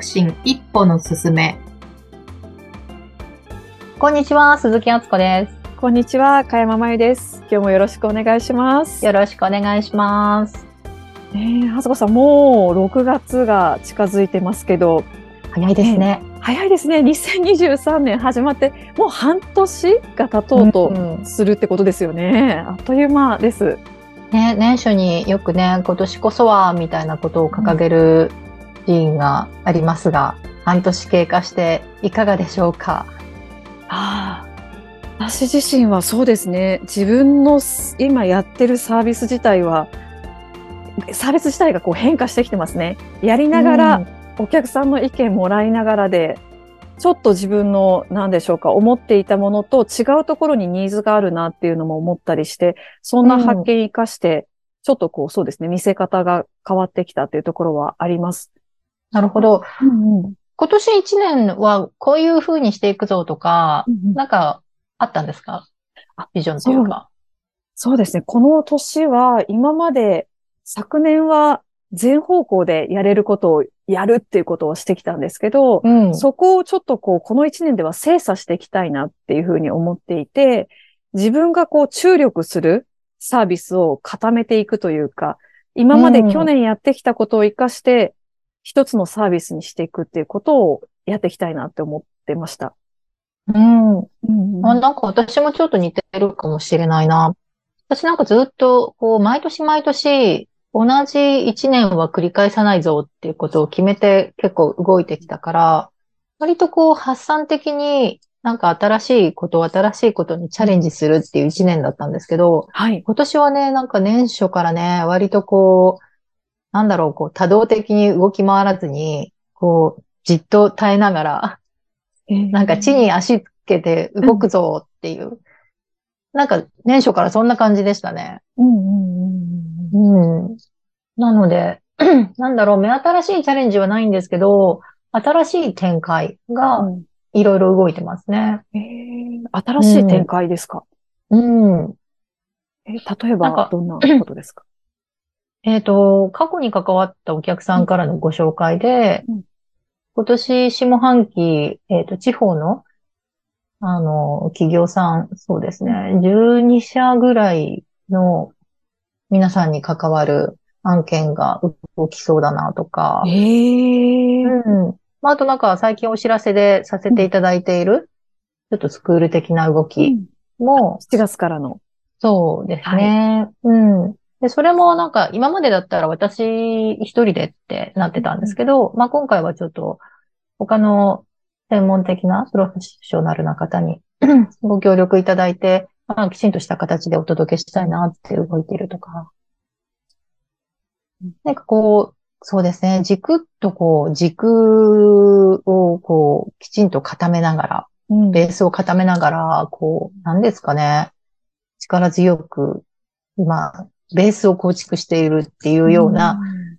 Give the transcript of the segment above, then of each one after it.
促進一歩の進め。こんにちは、鈴木敦子です。こんにちは、かやままゆです。今日もよろしくお願いします。よろしくお願いします。えー、はずこさん、もう6月が近づいてますけど、早いですね。早いですね。2023年始まって、もう半年が経とうとするってことですよね。あっという間です。ね、年初によくね、今年こそは、みたいなことを掲げるシーンがありますが、半年経過していかがでしょうか？ああ、私自身はそうですね。自分の今やってるサービス自体は、サービス自体がこう変化してきてますね。やりながら、お客さんの意見もらいながらで、ちょっと自分の、何でしょうか、思っていたものと違うところにニーズがあるなっていうのも思ったりして、そんな発見生かして、ちょっとこう、そうですね、見せ方が変わってきたっていうところはあります。なるほど。うんうん、今年一年はこういう風にしていくぞとか、うんうん、なんかあったんですか？ビジョンというかそう。そうですね。この年は今まで昨年は全方向でやれることをやるっていうことをしてきたんですけど、うん、そこをちょっとこう、この一年では精査していきたいなっていうふうに思っていて、自分がこう注力するサービスを固めていくというか、今まで去年やってきたことを活かして、一つのサービスにしていくっていうことをやっていきたいなって思ってました。うん。うん、あなんか私もちょっと似てるかもしれないな。私なんかずっと、こう、毎年毎年、同じ一年は繰り返さないぞっていうことを決めて結構動いてきたから、割とこう発散的になんか新しいこと、新しいことにチャレンジするっていう一年だったんですけど、はい。今年はね、なんか年初からね、割とこう、なんだろう、こう多動的に動き回らずに、こう、じっと耐えながら、えー、なんか地に足つけて動くぞっていう、うん、なんか年初からそんな感じでしたね。うんうんうんうん。なので、なんだろう、目新しいチャレンジはないんですけど、新しい展開がいろいろ動いてますね。うん、えー、新しい展開ですか、うん、うん。えー、例えばどんなことですか？えっ、ー、と、過去に関わったお客さんからのご紹介で、うん、今年下半期、えっ、ー、と、地方の、あの、企業さん、そうですね、12社ぐらいの皆さんに関わる案件が動きそうだなとか。へー。うん。まあ、あとなんか最近お知らせでさせていただいている、うん、ちょっとスクール的な動きも、うん、7月からの。そうですね。はい、うん。で、それもなんか今までだったら私一人でってなってたんですけど、うん、まあ今回はちょっと他の専門的なプロフェッショナルな方に ご協力いただいて、まあきちんとした形でお届けしたいなって動いているとか。なんかこう、そうですね、軸とこう、軸をこう、きちんと固めながら、うん、ベースを固めながら、こう、なんですかね、力強く、今、ベースを構築しているっていうような、うん、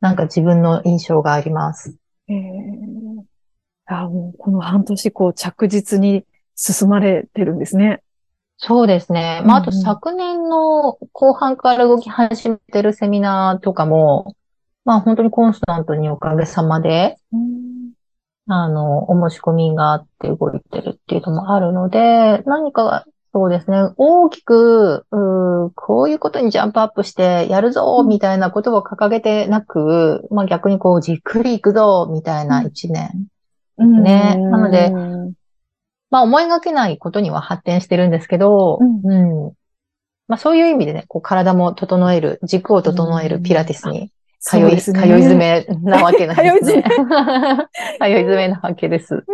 なんか自分の印象があります。えー、あもうこの半年、こう、着実に進まれてるんですね。そうですね。まあ、あと昨年の後半から動き始めてるセミナーとかも、まあ本当にコンスタントにおかげさまで、うん、あの、お申し込みがあって動いてるっていうのもあるので、何かそうですね、大きく、うこういうことにジャンプアップしてやるぞみたいなことを掲げてなく、まあ逆にこうじっくりいくぞみたいな一年ですね。うん、なので、まあ思いがけないことには発展してるんですけど、うん、うん、まあそういう意味でね、こう体も整える、軸を整えるピラティスに通い、ね、通い詰めなわけなんですね。通い詰め。通い詰めなわけです。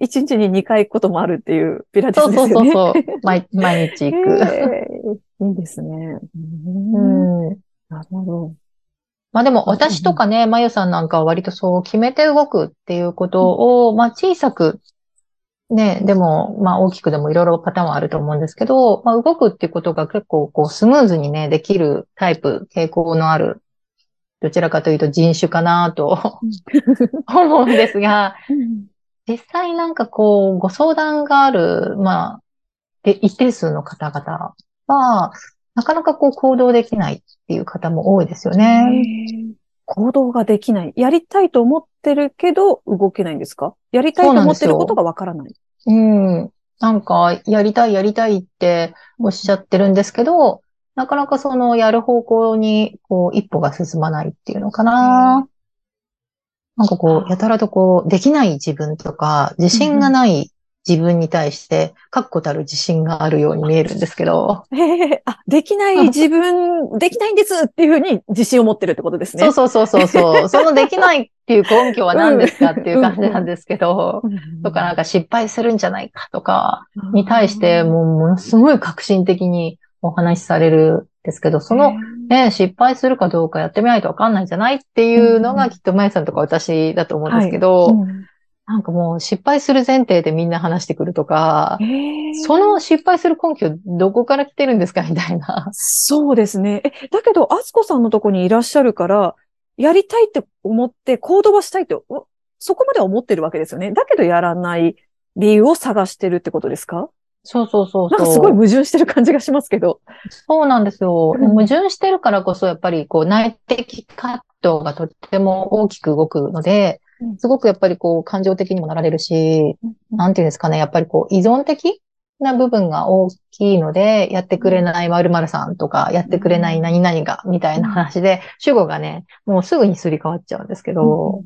一日に2回行くこともあるっていうピラティスですよね。そうそうそうそう毎。毎日行く、えー。いいですね。うん。なるほど。まあでも私とかね、まゆさんなんかは割とそう決めて動くっていうことを、まあ小さく、ね、でも、まあ大きくでもいろいろパターンはあると思うんですけど、まあ動くっていうことが結構こうスムーズにね、できるタイプ、傾向のあるどちらかというと人種かなと思うんですが、実際なんかこう、ご相談がある、まあ、で、一定数の方々は、なかなかこう行動できないっていう方も多いですよね。行動ができない。やりたいと思ってるけど動けないんですか？やりたいと思ってることがわからない。うん。なんか、やりたい、やりたいっておっしゃってるんですけど、なかなかそのやる方向に、こう、一歩が進まないっていうのかな。なんかこう、やたらとこう、できない自分とか、自信がない自分に対して、確固たる自信があるように見えるんですけど。へえ、あ、できない自分、できないんですっていうふうに自信を持ってるってことですね。そうそうそうそう。そのできないっていう根拠は何ですかっていう感じなんですけど、とかなんか失敗するんじゃないかとか、に対して、もうものすごい革新的にお話しされるんですけど、その、ね、失敗するかどうかやってみないとわかんないんじゃないっていうのがきっとまゆさんとか私だと思うんですけど、はいうんなんかもう失敗する前提でみんな話してくるとか、その失敗する根拠どこから来てるんですかみたいな。そうですね。え、だけど、あつこさんのとこにいらっしゃるから、やりたいって思って行動はしたいって、そこまでは思ってるわけですよね。だけどやらない理由を探してるってことですか？そうそうそうなんかすごい矛盾してる感じがしますけど。そうなんですよ。うん、矛盾してるからこそ、やっぱりこう内的葛藤がとっても大きく動くので、すごくやっぱりこう感情的にもなられるし、なんていうんですかね、やっぱりこう依存的な部分が大きいので、やってくれない〇〇さんとか、やってくれない何々が、みたいな話で、主語がね、もうすぐにすり替わっちゃうんですけど。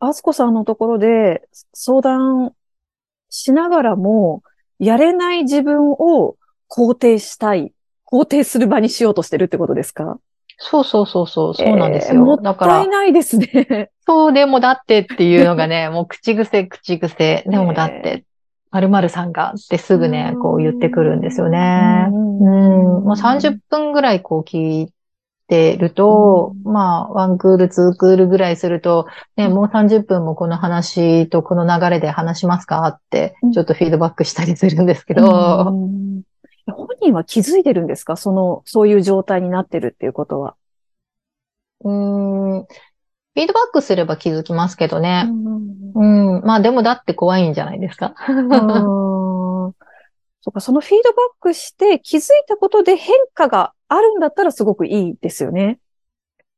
あすこさんのところで相談しながらも、やれない自分を肯定したい、肯定する場にしようとしてるってことですか？そうそうそうそう、そうなんですよ。もったいないですね。そう、でもだってっていうのがね、もう口癖、口癖、でもだって、〇〇さんがってすぐね、こう言ってくるんですよね。うん。もう30分ぐらいこう聞いてると、まあ、ワンクール、ツークールぐらいすると、ね、もう30分もこの話とこの流れで話しますかって、ちょっとフィードバックしたりするんですけど、本人は気づいてるんですか？その、そういう状態になってるっていうことは。うん、フィードバックすれば気づきますけどね。うん、うん、まあでもだって怖いんじゃないですか？そうか、そのフィードバックして気づいたことで変化があるんだったらすごくいいですよね。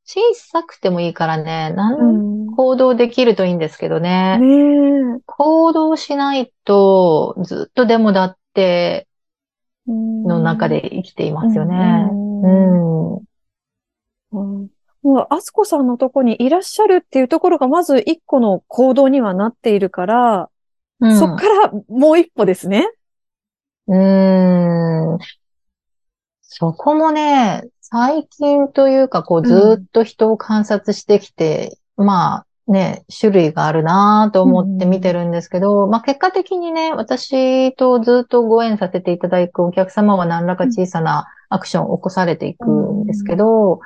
小さくてもいいからね、なん行動できるといいんですけどね。ね行動しないと、ずっとでもだっての中で生きていますよね。うん。うんもう、あすこさんのとこにいらっしゃるっていうところが、まず一個の行動にはなっているから、うん、そっからもう一歩ですね。うーん。そこもね、最近というか、こう、ずっと人を観察してきて、うん、まあ、ね、種類があるなと思って見てるんですけど、うん、まあ結果的にね、私とずっとご縁させていただくお客様は何らか小さなアクションを起こされていくんですけど、うん、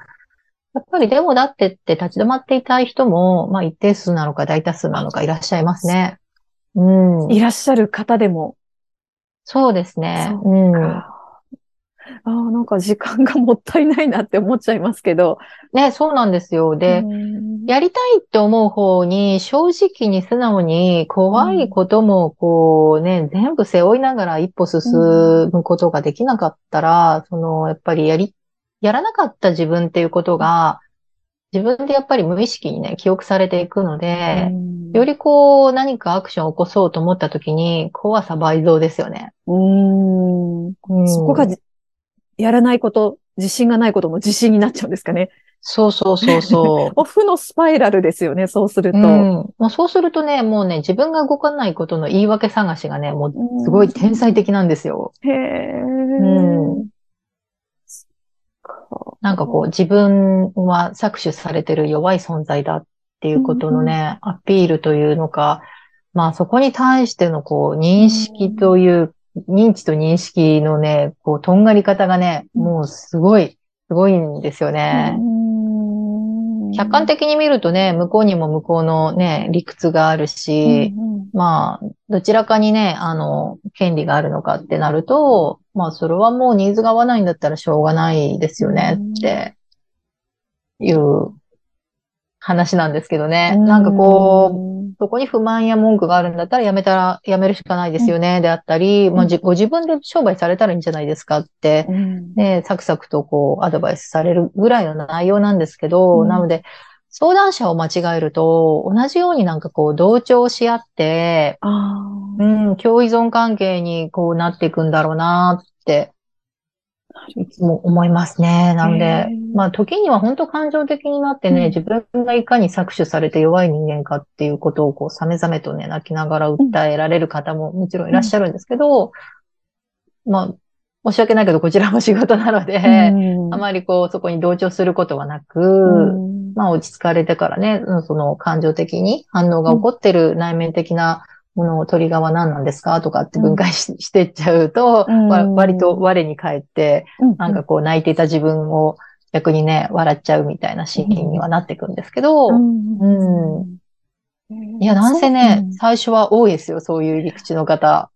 やっぱりでもだってって立ち止まっていたい人も、まあ一定数なのか大多数なのかいらっしゃいますね。うん。いらっしゃる方でも。そうですね。ううん。ああ、なんか時間がもったいないなって思っちゃいますけど。ね、そうなんですよ。で、やりたいって思う方に正直に素直に怖いこともこうね、全部背負いながら一歩進むことができなかったら、その、やっぱりやり、やらなかった自分っていうことが、自分でやっぱり無意識にね、記憶されていくので、よりこう、何かアクションを起こそうと思った時に、怖さ倍増ですよね。うん。そこがやらないこと、自信がないことも自信になっちゃうんですかね。そうそうそうそう。負のスパイラルですよね、そうすると。うん、もうそうするとね、もうね、自分が動かないことの言い訳探しがね、もうすごい天才的なんですよ。へえ。うん。なんかこう、自分は搾取されてる弱い存在だっていうことのね、うん、アピールというのか、まあそこに対してのこう、認識という認知と認識のね、こう、とんがり方がね、もうすごい、すごいんですよね。客観的に見るとね、向こうにも向こうのね、理屈があるし、うんうん、まあ、どちらかにね、あの、権利があるのかってなると、まあ、それはもうニーズが合わないんだったらしょうがないですよねっていう話なんですけどね。なんかこう、そこに不満や文句があるんだったら、やめたら、やめるしかないですよね、であったり、まあ、ご自分で商売されたらいいんじゃないですかって、ね、サクサクとこう、アドバイスされるぐらいの内容なんですけど、なので、相談者を間違えると、同じようになんかこう、同調し合って、うん、共依存関係にこうなっていくんだろうなって、いつも思いますね。なので、まあ時には本当感情的になってね、うん、自分がいかに搾取されて弱い人間かっていうことをこう、さめざめとね、泣きながら訴えられる方ももちろんいらっしゃるんですけど、うん、まあ、申し訳ないけど、こちらも仕事なので、うん、あまりこう、そこに同調することはなく、まあ落ち着かれてからね、その感情的に反応が起こってる内面的なこの鳥側何なんですか？とかって分解しうん、してっちゃうと、うん、割と我に返って、うん、なんかこう泣いていた自分を逆にね、笑っちゃうみたいなシーンにはなっていくんですけど、うん。いや、なんせね、最初は多いですよ、そういう入り口の方。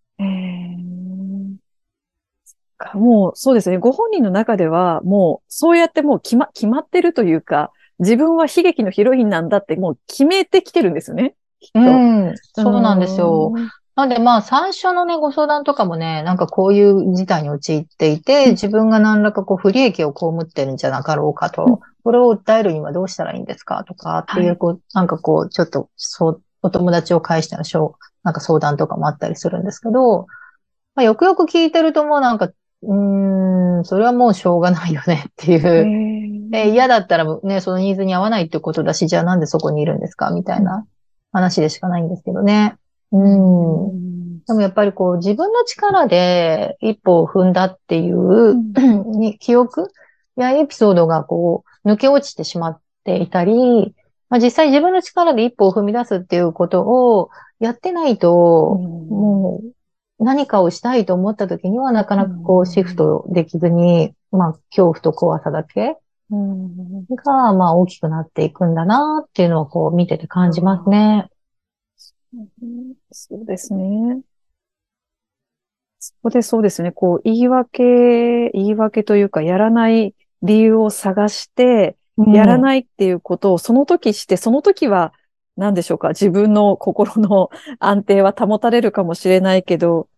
もう、そうですね。ご本人の中では、もう、そうやってもう決ま、決まってるというか、自分は悲劇のヒロインなんだってもう決めてきてるんですよね。うん、そうなんですよ。なんでまあ最初のね、ご相談とかもね、なんかこういう事態に陥っていて、自分が何らかこう不利益を被ってるんじゃなかろうかと、これを訴えるにはどうしたらいいんですか？とかっていう、こう、なんかこう、ちょっと、そう、お友達を介してのしょう、なんか相談とかもあったりするんですけど、まあ、よくよく聞いてるともうなんか、うーん、それはもうしょうがないよねっていう。え嫌だったらね、そのニーズに合わないってことだし、じゃあなんでそこにいるんですか？みたいな話でしかないんですけどね。うん。でもやっぱりこう自分の力で一歩を踏んだっていう、うん、記憶？やエピソードがこう抜け落ちてしまっていたり、まあ、実際自分の力で一歩を踏み出すっていうことをやってないと、うん、もう何かをしたいと思った時にはなかなかこうシフトできずに、まあ恐怖と怖さだけうん。が、まあ大きくなっていくん。だなっていうのをこう見てて感じますね。そうですね。そこでそうですね、こう言い訳、言い訳というかやらない理由を探して、やらないっていうことをその時して、その時は何でしょうか、自分の心の安定は保たれるかもしれないけど、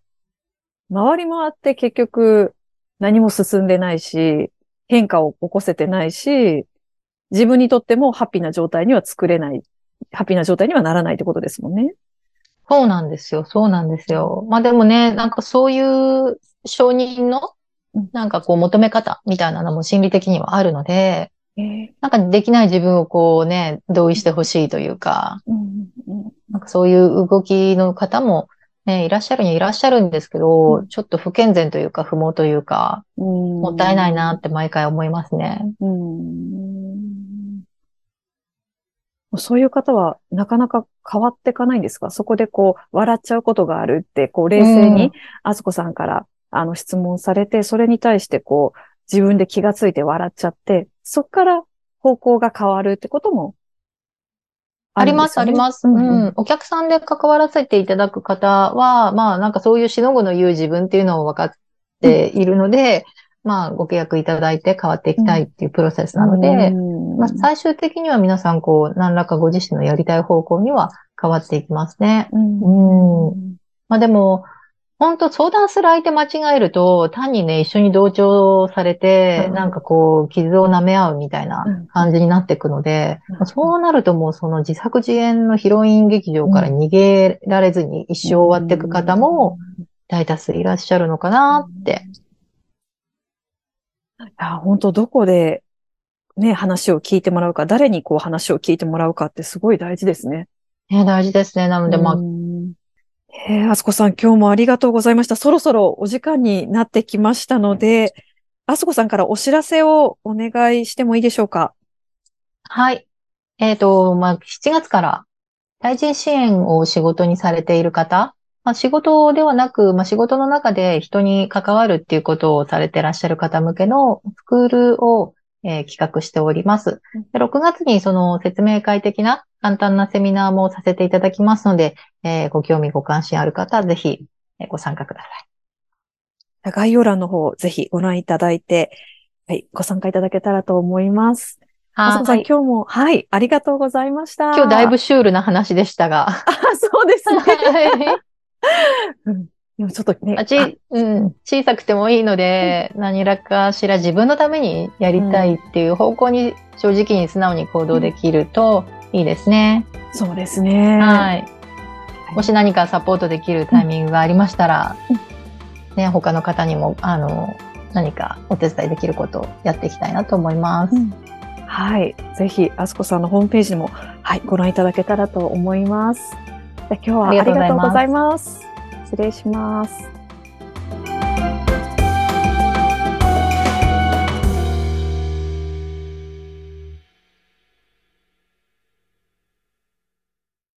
周りもあって結局何も進ん。でないし、変化を起こせてないし、自分にとってもハッピーな状態には作れない、ハッピーな状態にはならないってことですもんね。そうなんですよ。そうなんですよ。まあでもね、なんかそういう承認の、なんかこう求め方みたいなのも心理的にはあるので、なんかできない自分をこうね、同意してほしいというか、なんかそういう動きの方もね、いらっしゃるにはいらっしゃるんですけど、うん、ちょっと不健全というか不毛というか、うん、もったいないなって毎回思いますね。うん、そういう方はなかなか変わっていかないんですか？そこでこう、笑っちゃうことがあるって、こう、冷静に、あずこさんから、あの、質問されて、それに対してこう、自分で気がついて笑っちゃって、そこから方向が変わるってこともあります、あります、うん、うん。お客さんで関わらせていただく方は、まあなんかそういうしのぐの言う自分っていうのを分かっているので、うん、まあご契約いただいて変わっていきたいっていうプロセスなので、うん、まあ最終的には皆さんこう何らかご自身のやりたい方向には変わっていきますね。うん。まあでも、本当相談する相手間違えると、単にね、一緒に同調されて、うん、なんかこう、傷を舐め合うみたいな感じになっていくので、うん、そうなるともうその自作自演のヒロイン劇場から逃げられずに一生終わっていく方も大多数いらっしゃるのかなって。いや、本当どこでね、話を聞いてもらうか、誰にこう話を聞いてもらうかってすごい大事ですね。ね、大事ですね。なので、まあ、えー、あすこさん、今日もありがとうございました。そろそろお時間になってきましたので、あすこさんからお知らせをお願いしてもいいでしょうか？はい。えっ、ー、と、まあ、7月から対人支援を仕事にされている方、まあ、仕事ではなく、まあ、仕事の中で人に関わるっていうことをされてらっしゃる方向けのスクールを、えー、企画しております。で6月にその説明会的な簡単なセミナーもさせていただきますので、えー、ご興味ご関心ある方はぜひ、えご参加ください。概要欄の方、ぜひご覧いただいて、はい、ご参加いただけたらと思います。あそこさん、今日も、はい、ありがとうございました。今日だいぶシュールな話でしたが。あ、そうですね。うんでもちょっとね。ち、うん、小さくてもいいので、うん、何らかしら自分のためにやりたいっていう方向に正直に素直に行動できるといいですね。うん、そうですね。はい。もし何かサポートできるタイミングがありましたら、うん、ね、他の方にも、あの、何かお手伝いできることをやっていきたいなと思います。はい。ぜひ、あすこさんのホームページにも、はい、ご覧いただけたらと思います。今日はありがとうございます。失礼します。